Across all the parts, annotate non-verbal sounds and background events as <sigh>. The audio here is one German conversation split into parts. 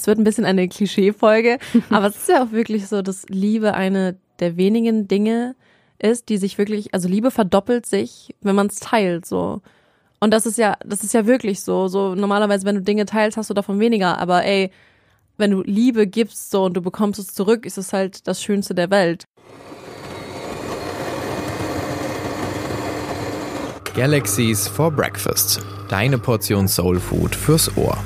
es wird ein bisschen eine Klischee-Folge, <laughs> aber es ist ja auch wirklich so, dass Liebe eine der wenigen Dinge ist, die sich wirklich, also Liebe verdoppelt sich, wenn man es teilt, so. Und das ist ja, das ist ja wirklich so. So normalerweise, wenn du Dinge teilst, hast du davon weniger. Aber ey, wenn du Liebe gibst so und du bekommst es zurück, ist es halt das Schönste der Welt. Galaxies for Breakfast. Deine Portion Soul Food fürs Ohr.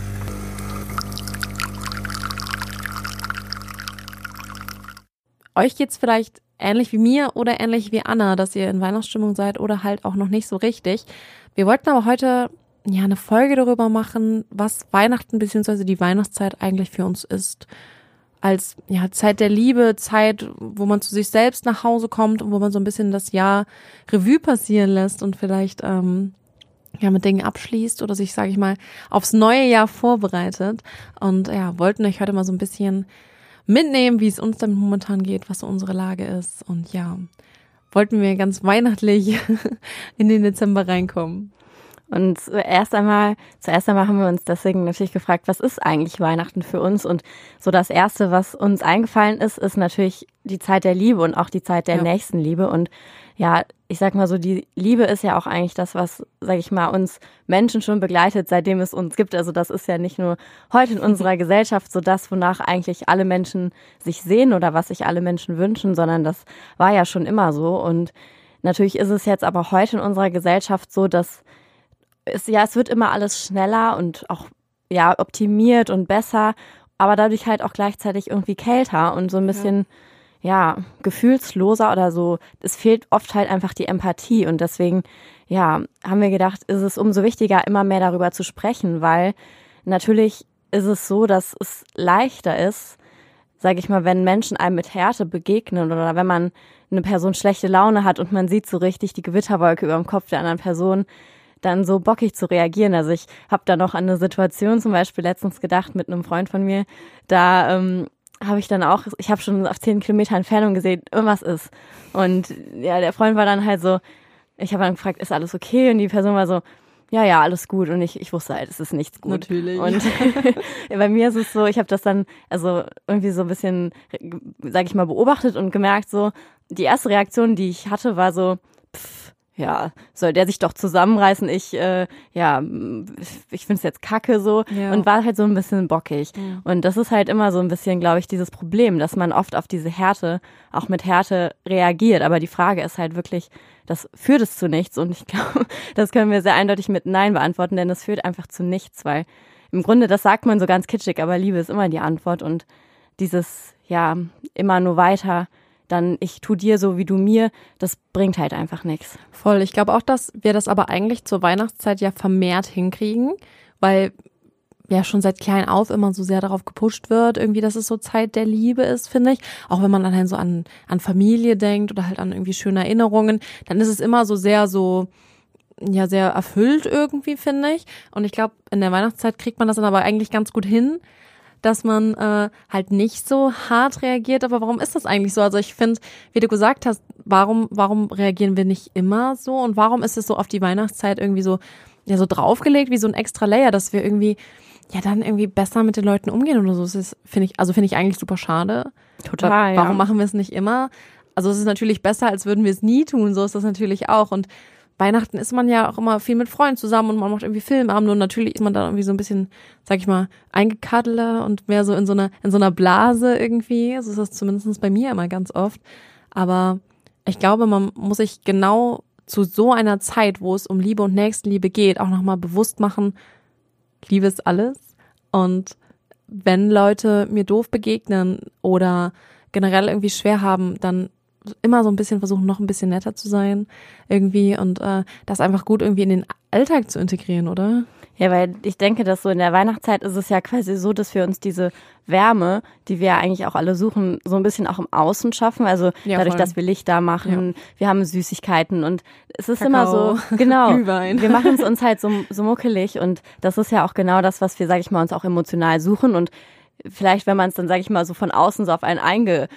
Euch geht's vielleicht ähnlich wie mir oder ähnlich wie Anna, dass ihr in Weihnachtsstimmung seid oder halt auch noch nicht so richtig. Wir wollten aber heute ja eine Folge darüber machen, was Weihnachten bzw. die Weihnachtszeit eigentlich für uns ist. Als ja Zeit der Liebe, Zeit, wo man zu sich selbst nach Hause kommt und wo man so ein bisschen das Jahr Revue passieren lässt und vielleicht ähm, ja mit Dingen abschließt oder sich, sage ich mal, aufs neue Jahr vorbereitet. Und ja, wollten euch heute mal so ein bisschen mitnehmen, wie es uns damit momentan geht, was so unsere Lage ist. Und ja, wollten wir ganz weihnachtlich <laughs> in den Dezember reinkommen. Und zuerst einmal, zuerst einmal haben wir uns deswegen natürlich gefragt, was ist eigentlich Weihnachten für uns? Und so das erste, was uns eingefallen ist, ist natürlich die Zeit der Liebe und auch die Zeit der ja. Nächstenliebe. Und ja, ich sag mal so, die Liebe ist ja auch eigentlich das, was, sag ich mal, uns Menschen schon begleitet, seitdem es uns gibt. Also das ist ja nicht nur heute in unserer <laughs> Gesellschaft so das, wonach eigentlich alle Menschen sich sehen oder was sich alle Menschen wünschen, sondern das war ja schon immer so. Und natürlich ist es jetzt aber heute in unserer Gesellschaft so, dass es, ja, es wird immer alles schneller und auch, ja, optimiert und besser, aber dadurch halt auch gleichzeitig irgendwie kälter und so ein bisschen, ja, ja gefühlsloser oder so. Es fehlt oft halt einfach die Empathie und deswegen, ja, haben wir gedacht, ist es umso wichtiger, immer mehr darüber zu sprechen, weil natürlich ist es so, dass es leichter ist, sage ich mal, wenn Menschen einem mit Härte begegnen oder wenn man eine Person schlechte Laune hat und man sieht so richtig die Gewitterwolke über dem Kopf der anderen Person, dann so bockig zu reagieren. Also ich habe da noch an eine Situation zum Beispiel letztens gedacht mit einem Freund von mir. Da ähm, habe ich dann auch, ich habe schon auf zehn Kilometer Entfernung gesehen, irgendwas ist. Und ja, der Freund war dann halt so, ich habe dann gefragt, ist alles okay? Und die Person war so, ja, ja, alles gut. Und ich, ich wusste halt, es ist nichts gut. Natürlich. Und <laughs> <laughs> bei mir ist es so, ich habe das dann also irgendwie so ein bisschen, sag ich mal, beobachtet und gemerkt, so, die erste Reaktion, die ich hatte, war so, pff, ja, soll der sich doch zusammenreißen, ich, äh, ja, ich find's jetzt kacke so ja. und war halt so ein bisschen bockig. Ja. Und das ist halt immer so ein bisschen, glaube ich, dieses Problem, dass man oft auf diese Härte, auch mit Härte reagiert. Aber die Frage ist halt wirklich, das führt es zu nichts und ich <laughs> glaube, das können wir sehr eindeutig mit Nein beantworten, denn es führt einfach zu nichts, weil im Grunde, das sagt man so ganz kitschig, aber Liebe ist immer die Antwort und dieses, ja, immer nur weiter dann ich tu dir so wie du mir, das bringt halt einfach nichts. Voll. Ich glaube auch, dass wir das aber eigentlich zur Weihnachtszeit ja vermehrt hinkriegen, weil ja schon seit klein auf immer so sehr darauf gepusht wird, irgendwie, dass es so Zeit der Liebe ist, finde ich. Auch wenn man dann halt so an, an Familie denkt oder halt an irgendwie schöne Erinnerungen, dann ist es immer so sehr so, ja, sehr erfüllt irgendwie, finde ich. Und ich glaube, in der Weihnachtszeit kriegt man das dann aber eigentlich ganz gut hin, dass man äh, halt nicht so hart reagiert. Aber warum ist das eigentlich so? Also ich finde, wie du gesagt hast, warum, warum reagieren wir nicht immer so? Und warum ist es so auf die Weihnachtszeit irgendwie so, ja, so draufgelegt wie so ein extra Layer, dass wir irgendwie ja dann irgendwie besser mit den Leuten umgehen oder so. Das ist, finde ich, also finde ich eigentlich super schade. Total. Warum ja. machen wir es nicht immer? Also es ist natürlich besser, als würden wir es nie tun. So ist das natürlich auch. Und Weihnachten ist man ja auch immer viel mit Freunden zusammen und man macht irgendwie Filmabende und natürlich ist man da irgendwie so ein bisschen, sag ich mal, eingekaddeler und mehr so in so einer, in so einer Blase irgendwie. So ist das zumindest bei mir immer ganz oft. Aber ich glaube, man muss sich genau zu so einer Zeit, wo es um Liebe und Nächstenliebe geht, auch nochmal bewusst machen, Liebe ist alles. Und wenn Leute mir doof begegnen oder generell irgendwie schwer haben, dann immer so ein bisschen versuchen, noch ein bisschen netter zu sein irgendwie und äh, das einfach gut irgendwie in den Alltag zu integrieren, oder? Ja, weil ich denke, dass so in der Weihnachtszeit ist es ja quasi so, dass wir uns diese Wärme, die wir ja eigentlich auch alle suchen, so ein bisschen auch im Außen schaffen. Also ja, dadurch, voll. dass wir Lichter machen, ja. wir haben Süßigkeiten und es ist Kakao, immer so, <laughs> genau, wir machen es uns halt so, so muckelig und das ist ja auch genau das, was wir, sag ich mal, uns auch emotional suchen und vielleicht, wenn man es dann, sag ich mal, so von außen so auf einen einge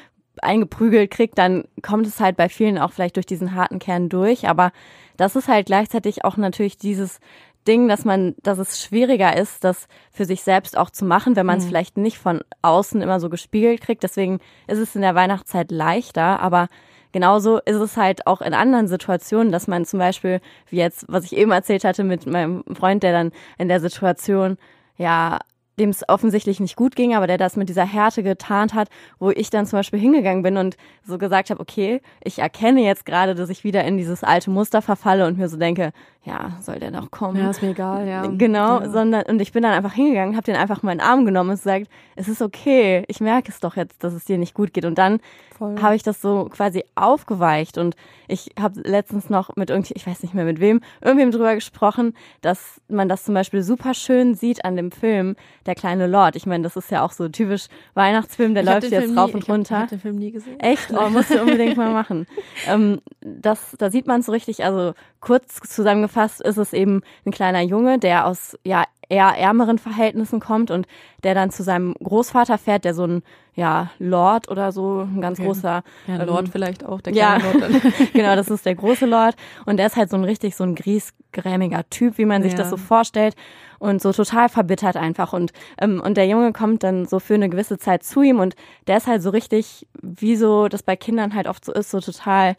eingeprügelt kriegt, dann kommt es halt bei vielen auch vielleicht durch diesen harten Kern durch. Aber das ist halt gleichzeitig auch natürlich dieses Ding, dass man, dass es schwieriger ist, das für sich selbst auch zu machen, wenn man es mhm. vielleicht nicht von außen immer so gespiegelt kriegt. Deswegen ist es in der Weihnachtszeit leichter, aber genauso ist es halt auch in anderen Situationen, dass man zum Beispiel, wie jetzt, was ich eben erzählt hatte mit meinem Freund, der dann in der Situation ja dem es offensichtlich nicht gut ging, aber der das mit dieser Härte getarnt hat, wo ich dann zum Beispiel hingegangen bin und so gesagt habe, okay, ich erkenne jetzt gerade, dass ich wieder in dieses alte Muster verfalle und mir so denke, ja, soll der noch kommen? Ja, ist mir egal, ja. <laughs> Genau, ja. sondern und ich bin dann einfach hingegangen, habe den einfach mal in den Arm genommen und gesagt, es ist okay, ich merke es doch jetzt, dass es dir nicht gut geht und dann habe ich das so quasi aufgeweicht und ich habe letztens noch mit irgendwie, ich weiß nicht mehr mit wem, irgendwem drüber gesprochen, dass man das zum Beispiel super schön sieht an dem Film, der kleine Lord. Ich meine, das ist ja auch so typisch Weihnachtsfilm, der ich läuft jetzt Film rauf nie, und runter. Ich habe den Film nie gesehen. Echt? Oh, musst du unbedingt mal machen. <laughs> Ähm, das, da sieht man es so richtig, also kurz zusammengefasst ist es eben ein kleiner Junge, der aus ja eher ärmeren Verhältnissen kommt und der dann zu seinem Großvater fährt, der so ein ja Lord oder so ein ganz okay. großer ja, Lord ähm, vielleicht auch der ja, Lord. <laughs> genau, das ist der große Lord und der ist halt so ein richtig so ein griesgrämiger Typ, wie man sich ja. das so vorstellt und so total verbittert einfach und ähm, und der Junge kommt dann so für eine gewisse Zeit zu ihm und der ist halt so richtig, wie so das bei Kindern halt oft so ist, so total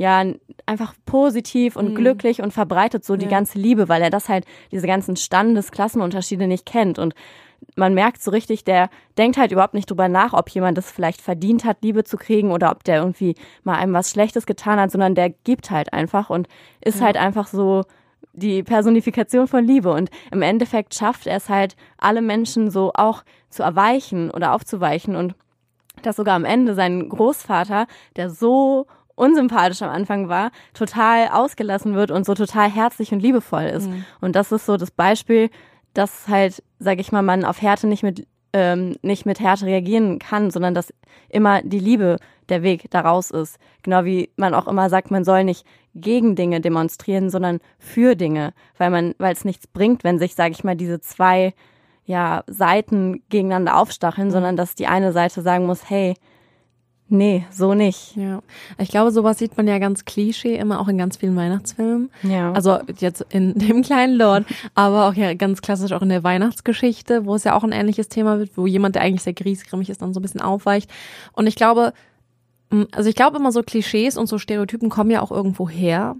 ja einfach positiv und mhm. glücklich und verbreitet so die ganze Liebe, weil er das halt diese ganzen Standesklassenunterschiede nicht kennt und man merkt so richtig, der denkt halt überhaupt nicht drüber nach, ob jemand das vielleicht verdient hat, Liebe zu kriegen oder ob der irgendwie mal einem was Schlechtes getan hat, sondern der gibt halt einfach und ist ja. halt einfach so die Personifikation von Liebe. Und im Endeffekt schafft er es halt, alle Menschen so auch zu erweichen oder aufzuweichen und dass sogar am Ende sein Großvater, der so unsympathisch am Anfang war, total ausgelassen wird und so total herzlich und liebevoll ist. Mhm. Und das ist so das Beispiel, dass halt, sag ich mal, man auf Härte nicht mit ähm, nicht mit Härte reagieren kann, sondern dass immer die Liebe der Weg daraus ist. Genau wie man auch immer sagt, man soll nicht gegen Dinge demonstrieren, sondern für Dinge, weil man, weil es nichts bringt, wenn sich, sage ich mal, diese zwei ja Seiten gegeneinander aufstacheln, mhm. sondern dass die eine Seite sagen muss, hey, Nee, so nicht. Ja. Ich glaube, sowas sieht man ja ganz Klischee immer auch in ganz vielen Weihnachtsfilmen. Ja. Also jetzt in <laughs> dem kleinen Lord, aber auch ja ganz klassisch auch in der Weihnachtsgeschichte, wo es ja auch ein ähnliches Thema wird, wo jemand, der eigentlich sehr griesgrimmig ist, dann so ein bisschen aufweicht. Und ich glaube, also ich glaube immer so Klischees und so Stereotypen kommen ja auch irgendwo her.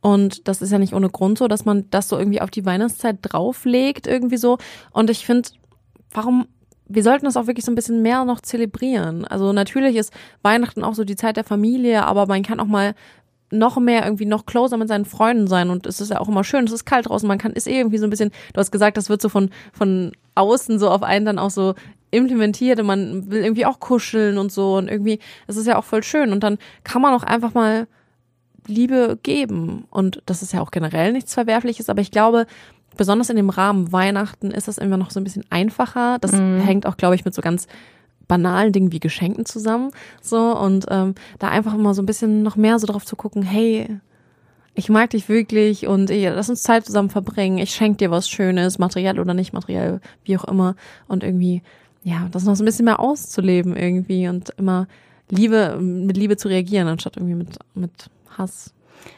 Und das ist ja nicht ohne Grund so, dass man das so irgendwie auf die Weihnachtszeit drauflegt, irgendwie so. Und ich finde, warum wir sollten das auch wirklich so ein bisschen mehr noch zelebrieren. Also natürlich ist Weihnachten auch so die Zeit der Familie, aber man kann auch mal noch mehr irgendwie noch closer mit seinen Freunden sein und es ist ja auch immer schön, es ist kalt draußen, man kann ist eh irgendwie so ein bisschen, du hast gesagt, das wird so von von außen so auf einen dann auch so implementiert und man will irgendwie auch kuscheln und so und irgendwie, es ist ja auch voll schön und dann kann man auch einfach mal Liebe geben und das ist ja auch generell nichts Verwerfliches, aber ich glaube, besonders in dem Rahmen Weihnachten ist das immer noch so ein bisschen einfacher. Das mhm. hängt auch, glaube ich, mit so ganz banalen Dingen wie Geschenken zusammen. So und ähm, da einfach immer so ein bisschen noch mehr so drauf zu gucken, hey, ich mag dich wirklich und ey, lass uns Zeit zusammen verbringen. Ich schenke dir was Schönes, materiell oder nicht materiell, wie auch immer. Und irgendwie, ja, das noch so ein bisschen mehr auszuleben irgendwie und immer Liebe, mit Liebe zu reagieren, anstatt irgendwie mit, mit Hass.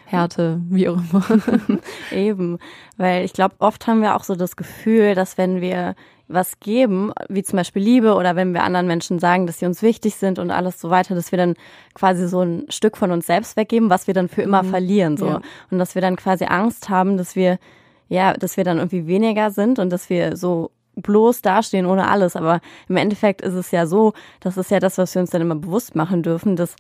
Härte, wie auch immer. <laughs> Eben, weil ich glaube, oft haben wir auch so das Gefühl, dass wenn wir was geben, wie zum Beispiel Liebe oder wenn wir anderen Menschen sagen, dass sie uns wichtig sind und alles so weiter, dass wir dann quasi so ein Stück von uns selbst weggeben, was wir dann für immer mhm. verlieren, so. Ja. Und dass wir dann quasi Angst haben, dass wir, ja, dass wir dann irgendwie weniger sind und dass wir so bloß dastehen ohne alles. Aber im Endeffekt ist es ja so, das ist ja das, was wir uns dann immer bewusst machen dürfen, dass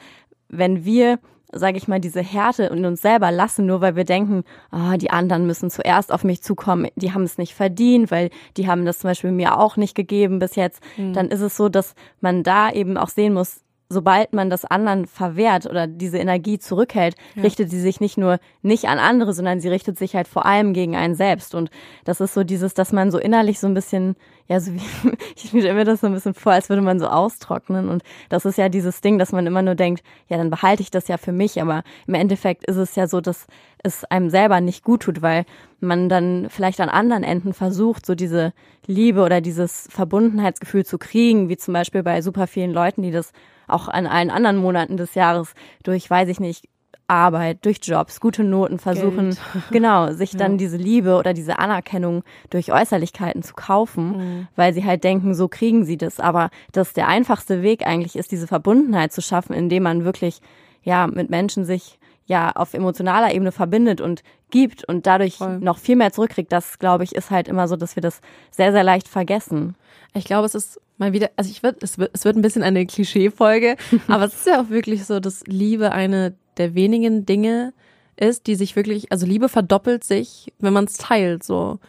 wenn wir sage ich mal, diese Härte in uns selber lassen, nur weil wir denken, ah, die anderen müssen zuerst auf mich zukommen, die haben es nicht verdient, weil die haben das zum Beispiel mir auch nicht gegeben bis jetzt, mhm. dann ist es so, dass man da eben auch sehen muss, sobald man das anderen verwehrt oder diese Energie zurückhält, ja. richtet sie sich nicht nur nicht an andere, sondern sie richtet sich halt vor allem gegen einen selbst. Und das ist so dieses, dass man so innerlich so ein bisschen, ja, so wie, <laughs> ich mir das so ein bisschen vor, als würde man so austrocknen. Und das ist ja dieses Ding, dass man immer nur denkt, ja, dann behalte ich das ja für mich. Aber im Endeffekt ist es ja so, dass es einem selber nicht gut tut, weil man dann vielleicht an anderen Enden versucht, so diese Liebe oder dieses Verbundenheitsgefühl zu kriegen, wie zum Beispiel bei super vielen Leuten, die das auch an allen anderen Monaten des Jahres durch, weiß ich nicht, Arbeit, durch Jobs, gute Noten versuchen, Geld. <laughs> genau, sich dann ja. diese Liebe oder diese Anerkennung durch Äußerlichkeiten zu kaufen, mhm. weil sie halt denken, so kriegen sie das. Aber dass der einfachste Weg eigentlich ist, diese Verbundenheit zu schaffen, indem man wirklich ja mit Menschen sich ja auf emotionaler Ebene verbindet und gibt und dadurch Voll. noch viel mehr zurückkriegt, das glaube ich ist halt immer so, dass wir das sehr sehr leicht vergessen. Ich glaube, es ist mal wieder, also ich wird, es wird, es wird ein bisschen eine Klischee-Folge, <laughs> aber es ist ja auch wirklich so, dass Liebe eine der wenigen Dinge ist, die sich wirklich, also Liebe verdoppelt sich, wenn man es teilt, so.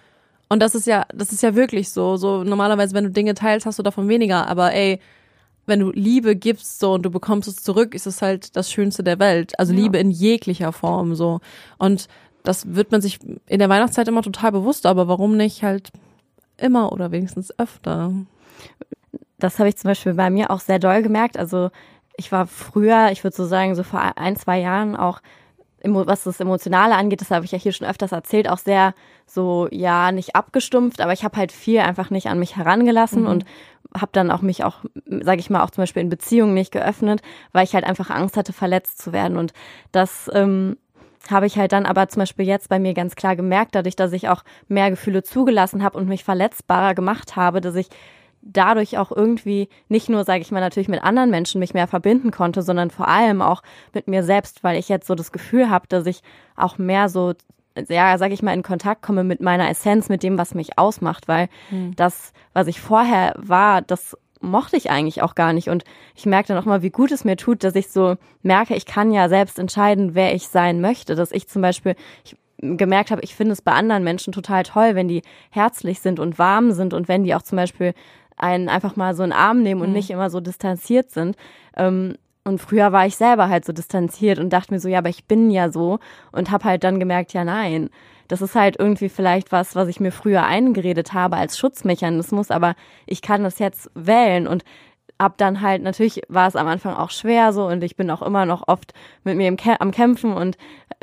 Und das ist ja, das ist ja wirklich so. So normalerweise, wenn du Dinge teilst, hast du davon weniger. Aber ey, wenn du Liebe gibst so und du bekommst es zurück, ist es halt das Schönste der Welt. Also ja. Liebe in jeglicher Form so. Und das wird man sich in der Weihnachtszeit immer total bewusst, aber warum nicht halt immer oder wenigstens öfter? Das habe ich zum Beispiel bei mir auch sehr doll gemerkt. Also ich war früher, ich würde so sagen, so vor ein, zwei Jahren auch was das Emotionale angeht, das habe ich ja hier schon öfters erzählt, auch sehr so, ja, nicht abgestumpft, aber ich habe halt viel einfach nicht an mich herangelassen mhm. und habe dann auch mich auch, sage ich mal, auch zum Beispiel in Beziehungen nicht geöffnet, weil ich halt einfach Angst hatte, verletzt zu werden. Und das ähm, habe ich halt dann aber zum Beispiel jetzt bei mir ganz klar gemerkt, dadurch, dass ich auch mehr Gefühle zugelassen habe und mich verletzbarer gemacht habe, dass ich dadurch auch irgendwie nicht nur, sage ich mal, natürlich mit anderen Menschen mich mehr verbinden konnte, sondern vor allem auch mit mir selbst, weil ich jetzt so das Gefühl habe, dass ich auch mehr so ja, sag ich mal, in Kontakt komme mit meiner Essenz, mit dem, was mich ausmacht, weil mhm. das, was ich vorher war, das mochte ich eigentlich auch gar nicht. Und ich merke dann auch mal, wie gut es mir tut, dass ich so merke, ich kann ja selbst entscheiden, wer ich sein möchte. Dass ich zum Beispiel, ich gemerkt habe, ich finde es bei anderen Menschen total toll, wenn die herzlich sind und warm sind und wenn die auch zum Beispiel einen einfach mal so einen Arm nehmen und mhm. nicht immer so distanziert sind. Ähm, und früher war ich selber halt so distanziert und dachte mir so, ja, aber ich bin ja so und habe halt dann gemerkt, ja, nein. Das ist halt irgendwie vielleicht was, was ich mir früher eingeredet habe als Schutzmechanismus, aber ich kann das jetzt wählen und ab dann halt, natürlich war es am Anfang auch schwer so und ich bin auch immer noch oft mit mir im am Kämpfen und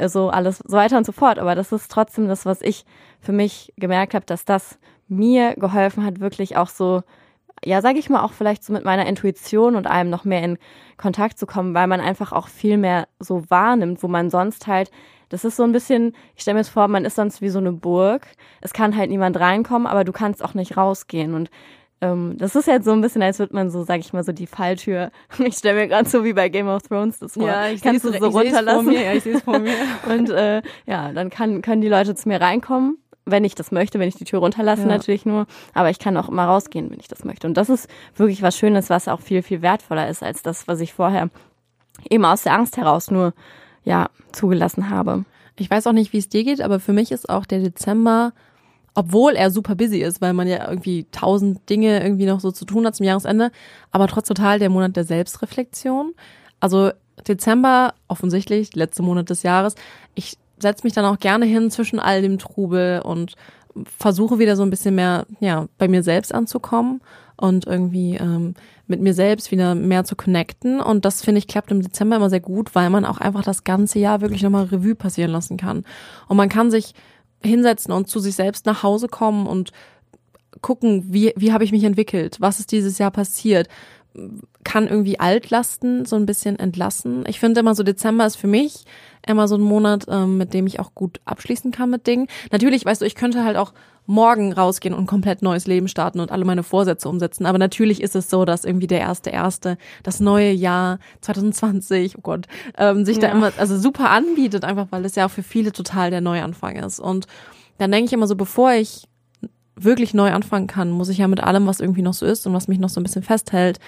so alles so weiter und so fort. Aber das ist trotzdem das, was ich für mich gemerkt habe, dass das mir geholfen hat, wirklich auch so ja, sage ich mal, auch vielleicht so mit meiner Intuition und allem noch mehr in Kontakt zu kommen, weil man einfach auch viel mehr so wahrnimmt, wo man sonst halt, das ist so ein bisschen, ich stelle mir jetzt vor, man ist sonst wie so eine Burg. Es kann halt niemand reinkommen, aber du kannst auch nicht rausgehen. Und ähm, das ist jetzt so ein bisschen, als würde man so, sag ich mal, so die Falltür. <laughs> Ich stelle mir gerade so wie bei Game of Thrones das vor. Ja, ich kannst du so runterlassen. Mir. Ja, ich sehe es vor mir. <laughs> und äh, ja, dann kann, können die Leute zu mir reinkommen wenn ich das möchte, wenn ich die Tür runterlasse ja. natürlich nur. Aber ich kann auch immer rausgehen, wenn ich das möchte. Und das ist wirklich was Schönes, was auch viel, viel wertvoller ist als das, was ich vorher eben aus der Angst heraus nur, ja, zugelassen habe. Ich weiß auch nicht, wie es dir geht, aber für mich ist auch der Dezember, obwohl er super busy ist, weil man ja irgendwie tausend Dinge irgendwie noch so zu tun hat zum Jahresende, aber trotz total der Monat der Selbstreflexion. Also Dezember, offensichtlich, letzte Monat des Jahres. Ich setze mich dann auch gerne hin zwischen all dem Trubel und versuche wieder so ein bisschen mehr, ja, bei mir selbst anzukommen und irgendwie ähm, mit mir selbst wieder mehr zu connecten. Und das finde ich klappt im Dezember immer sehr gut, weil man auch einfach das ganze Jahr wirklich nochmal Revue passieren lassen kann. Und man kann sich hinsetzen und zu sich selbst nach Hause kommen und gucken, wie, wie habe ich mich entwickelt? Was ist dieses Jahr passiert? Kann irgendwie Altlasten so ein bisschen entlassen. Ich finde immer so Dezember ist für mich immer so ein Monat, ähm, mit dem ich auch gut abschließen kann mit Dingen. Natürlich, weißt du, ich könnte halt auch morgen rausgehen und ein komplett neues Leben starten und alle meine Vorsätze umsetzen. Aber natürlich ist es so, dass irgendwie der erste erste, das neue Jahr 2020, oh Gott, ähm, sich ja. da immer also super anbietet, einfach weil es ja auch für viele total der Neuanfang ist. Und dann denke ich immer so, bevor ich wirklich neu anfangen kann, muss ich ja mit allem, was irgendwie noch so ist und was mich noch so ein bisschen festhält,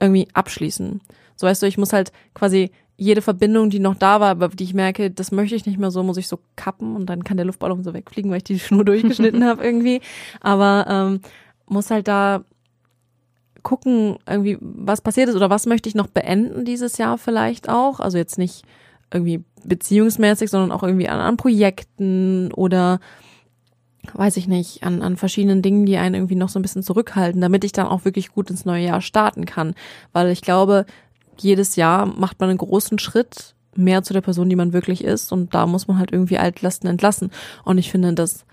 irgendwie abschließen. So weißt du, ich muss halt quasi jede Verbindung, die noch da war, aber die ich merke, das möchte ich nicht mehr so, muss ich so kappen und dann kann der Luftballon so wegfliegen, weil ich die <laughs> Schnur durchgeschnitten habe irgendwie. Aber ähm, muss halt da gucken, irgendwie, was passiert ist oder was möchte ich noch beenden dieses Jahr vielleicht auch. Also jetzt nicht irgendwie beziehungsmäßig, sondern auch irgendwie an, an Projekten oder weiß ich nicht, an, an verschiedenen Dingen, die einen irgendwie noch so ein bisschen zurückhalten, damit ich dann auch wirklich gut ins neue Jahr starten kann. Weil ich glaube, jedes Jahr macht man einen großen Schritt mehr zu der Person, die man wirklich ist. Und da muss man halt irgendwie Altlasten entlassen. Und ich finde, das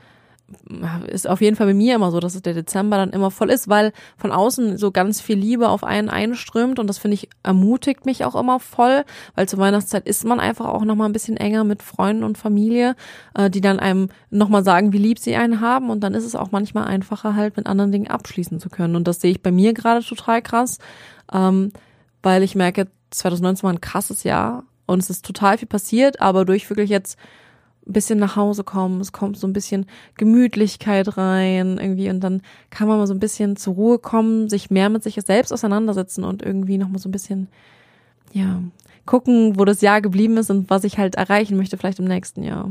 ist auf jeden Fall bei mir immer so, dass der Dezember dann immer voll ist, weil von außen so ganz viel Liebe auf einen einströmt. Und das finde ich ermutigt mich auch immer voll, weil zur Weihnachtszeit ist man einfach auch noch mal ein bisschen enger mit Freunden und Familie, äh, die dann einem noch mal sagen, wie lieb sie einen haben. Und dann ist es auch manchmal einfacher halt mit anderen Dingen abschließen zu können. Und das sehe ich bei mir gerade total krass, ähm, weil ich merke, 2019 war ein krasses Jahr und es ist total viel passiert, aber durch wirklich jetzt ein bisschen nach Hause kommen, es kommt so ein bisschen Gemütlichkeit rein irgendwie und dann kann man mal so ein bisschen zur Ruhe kommen, sich mehr mit sich selbst auseinandersetzen und irgendwie noch mal so ein bisschen ja, gucken, wo das Jahr geblieben ist und was ich halt erreichen möchte vielleicht im nächsten Jahr.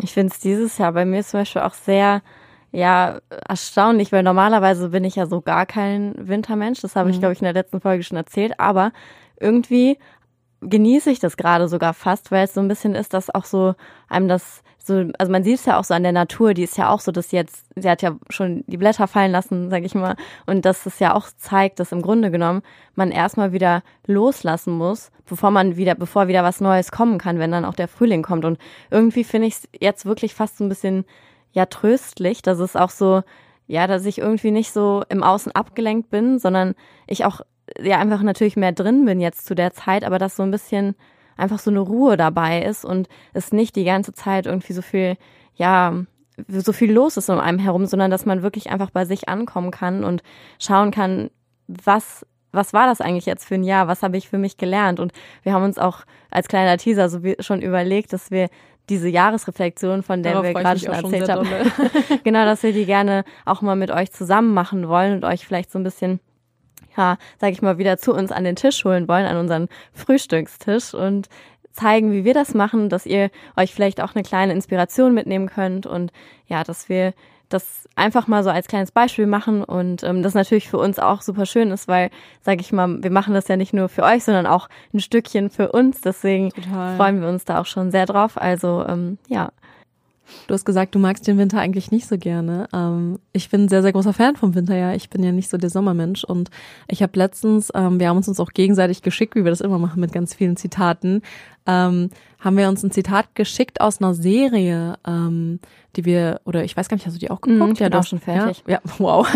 Ich finde es dieses Jahr bei mir zum Beispiel auch sehr ja, erstaunlich, weil normalerweise bin ich ja so gar kein Wintermensch. Das habe ich, mhm. glaube ich, in der letzten Folge schon erzählt. Aber irgendwie genieße ich das gerade sogar fast, weil es so ein bisschen ist, dass auch so einem das so, also man sieht es ja auch so an der Natur, die ist ja auch so, dass jetzt, sie hat ja schon die Blätter fallen lassen, sag ich mal, und dass es ja auch zeigt, dass im Grunde genommen man erstmal wieder loslassen muss, bevor man wieder, bevor wieder was Neues kommen kann, wenn dann auch der Frühling kommt. Und irgendwie finde ich es jetzt wirklich fast so ein bisschen ja tröstlich, dass es auch so, ja, dass ich irgendwie nicht so im Außen abgelenkt bin, sondern ich auch ja einfach natürlich mehr drin bin jetzt zu der Zeit, aber dass so ein bisschen einfach so eine Ruhe dabei ist und es nicht die ganze Zeit irgendwie so viel, ja, so viel los ist um einem herum, sondern dass man wirklich einfach bei sich ankommen kann und schauen kann, was was war das eigentlich jetzt für ein Jahr? Was habe ich für mich gelernt? Und wir haben uns auch als kleiner Teaser so schon überlegt, dass wir diese Jahresreflexion, von der Darauf wir gerade schon erzählt haben, <laughs> <laughs> genau, dass wir die gerne auch mal mit euch zusammen machen wollen und euch vielleicht so ein bisschen ja, sag ich mal, wieder zu uns an den Tisch holen wollen, an unseren Frühstückstisch und zeigen, wie wir das machen, dass ihr euch vielleicht auch eine kleine Inspiration mitnehmen könnt und ja, dass wir das einfach mal so als kleines Beispiel machen und ähm, das natürlich für uns auch super schön ist, weil, sage ich mal, wir machen das ja nicht nur für euch, sondern auch ein Stückchen für uns. Deswegen Total. freuen wir uns da auch schon sehr drauf. Also ähm, ja, Du hast gesagt, du magst den Winter eigentlich nicht so gerne. Ähm, ich bin ein sehr, sehr großer Fan vom Winter, ja. Ich bin ja nicht so der Sommermensch. Und ich habe letztens, ähm, wir haben uns uns auch gegenseitig geschickt, wie wir das immer machen mit ganz vielen Zitaten, ähm, haben wir uns ein Zitat geschickt aus einer Serie, ähm, die wir, oder ich weiß gar nicht, hast du die auch geguckt? Mhm, ja, doch schon fertig. Ja, ja <laughs> wow.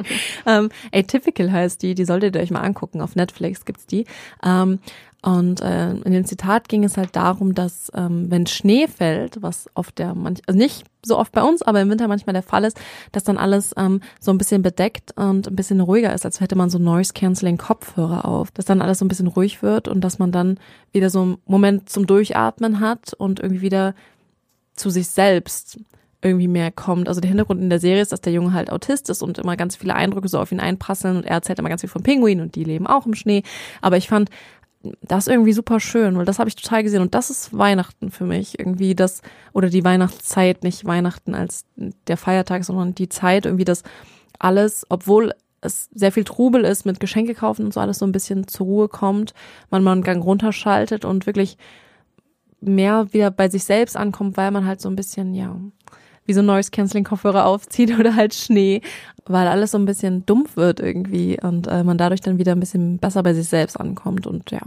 <laughs> ähm, Atypical heißt die, die solltet ihr euch mal angucken. Auf Netflix gibt's die. Ähm, und äh, in dem Zitat ging es halt darum, dass ähm, wenn Schnee fällt, was oft der manch, also nicht so oft bei uns, aber im Winter manchmal der Fall ist, dass dann alles ähm, so ein bisschen bedeckt und ein bisschen ruhiger ist, als hätte man so Noise Cancelling Kopfhörer auf, dass dann alles so ein bisschen ruhig wird und dass man dann wieder so einen Moment zum Durchatmen hat und irgendwie wieder zu sich selbst irgendwie mehr kommt. Also der Hintergrund in der Serie ist, dass der Junge halt Autist ist und immer ganz viele Eindrücke so auf ihn einprasseln und er erzählt immer ganz viel von Pinguinen und die leben auch im Schnee. Aber ich fand das ist irgendwie super schön, weil das habe ich total gesehen. Und das ist Weihnachten für mich irgendwie das oder die Weihnachtszeit, nicht Weihnachten als der Feiertag, sondern die Zeit irgendwie das alles, obwohl es sehr viel Trubel ist mit Geschenke kaufen und so alles so ein bisschen zur Ruhe kommt, man mal einen Gang runterschaltet und wirklich mehr wieder bei sich selbst ankommt, weil man halt so ein bisschen, ja, wie so Noise Canceling Kopfhörer aufzieht <laughs> oder halt Schnee, weil alles so ein bisschen dumpf wird irgendwie und äh, man dadurch dann wieder ein bisschen besser bei sich selbst ankommt und ja,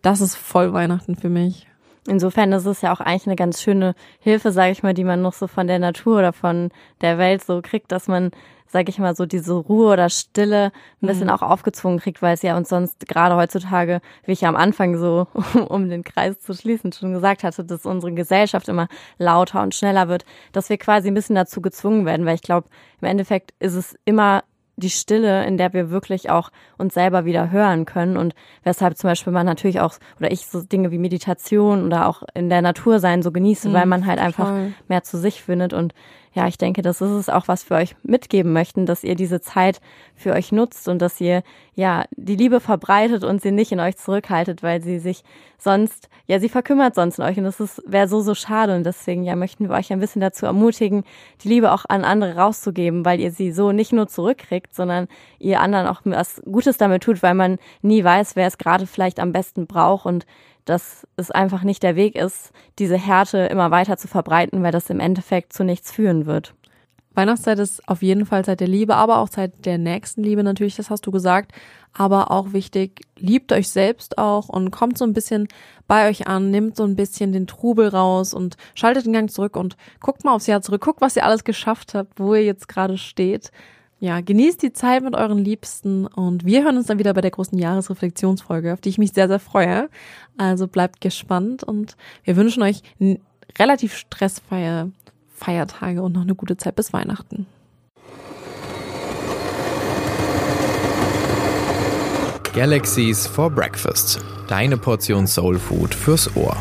das ist voll Weihnachten für mich. Insofern ist es ja auch eigentlich eine ganz schöne Hilfe, sage ich mal, die man noch so von der Natur oder von der Welt so kriegt, dass man sage ich mal, so diese Ruhe oder Stille ein bisschen mhm. auch aufgezwungen kriegt, weil es ja uns sonst gerade heutzutage, wie ich ja am Anfang so, <laughs> um den Kreis zu schließen, schon gesagt hatte, dass unsere Gesellschaft immer lauter und schneller wird, dass wir quasi ein bisschen dazu gezwungen werden, weil ich glaube, im Endeffekt ist es immer die Stille, in der wir wirklich auch uns selber wieder hören können und weshalb zum Beispiel man natürlich auch oder ich so Dinge wie Meditation oder auch in der Natur sein so genieße, mhm, weil man halt einfach voll. mehr zu sich findet und ja, ich denke, das ist es auch, was wir euch mitgeben möchten, dass ihr diese Zeit für euch nutzt und dass ihr ja die Liebe verbreitet und sie nicht in euch zurückhaltet, weil sie sich sonst, ja, sie verkümmert sonst in euch. Und das wäre so so schade. Und deswegen ja möchten wir euch ein bisschen dazu ermutigen, die Liebe auch an andere rauszugeben, weil ihr sie so nicht nur zurückkriegt, sondern ihr anderen auch was Gutes damit tut, weil man nie weiß, wer es gerade vielleicht am besten braucht. Und dass es einfach nicht der Weg ist, diese Härte immer weiter zu verbreiten, weil das im Endeffekt zu nichts führen wird. Weihnachtszeit ist auf jeden Fall Zeit der Liebe, aber auch Zeit der nächsten Liebe natürlich, das hast du gesagt. Aber auch wichtig, liebt euch selbst auch und kommt so ein bisschen bei euch an, nimmt so ein bisschen den Trubel raus und schaltet den Gang zurück und guckt mal aufs Jahr zurück, guckt, was ihr alles geschafft habt, wo ihr jetzt gerade steht. Ja, genießt die Zeit mit euren Liebsten und wir hören uns dann wieder bei der großen Jahresreflexionsfolge, auf die ich mich sehr, sehr freue. Also bleibt gespannt und wir wünschen euch relativ stressfreie Feiertage und noch eine gute Zeit bis Weihnachten. Galaxies for Breakfast. Deine Portion Soul Food fürs Ohr.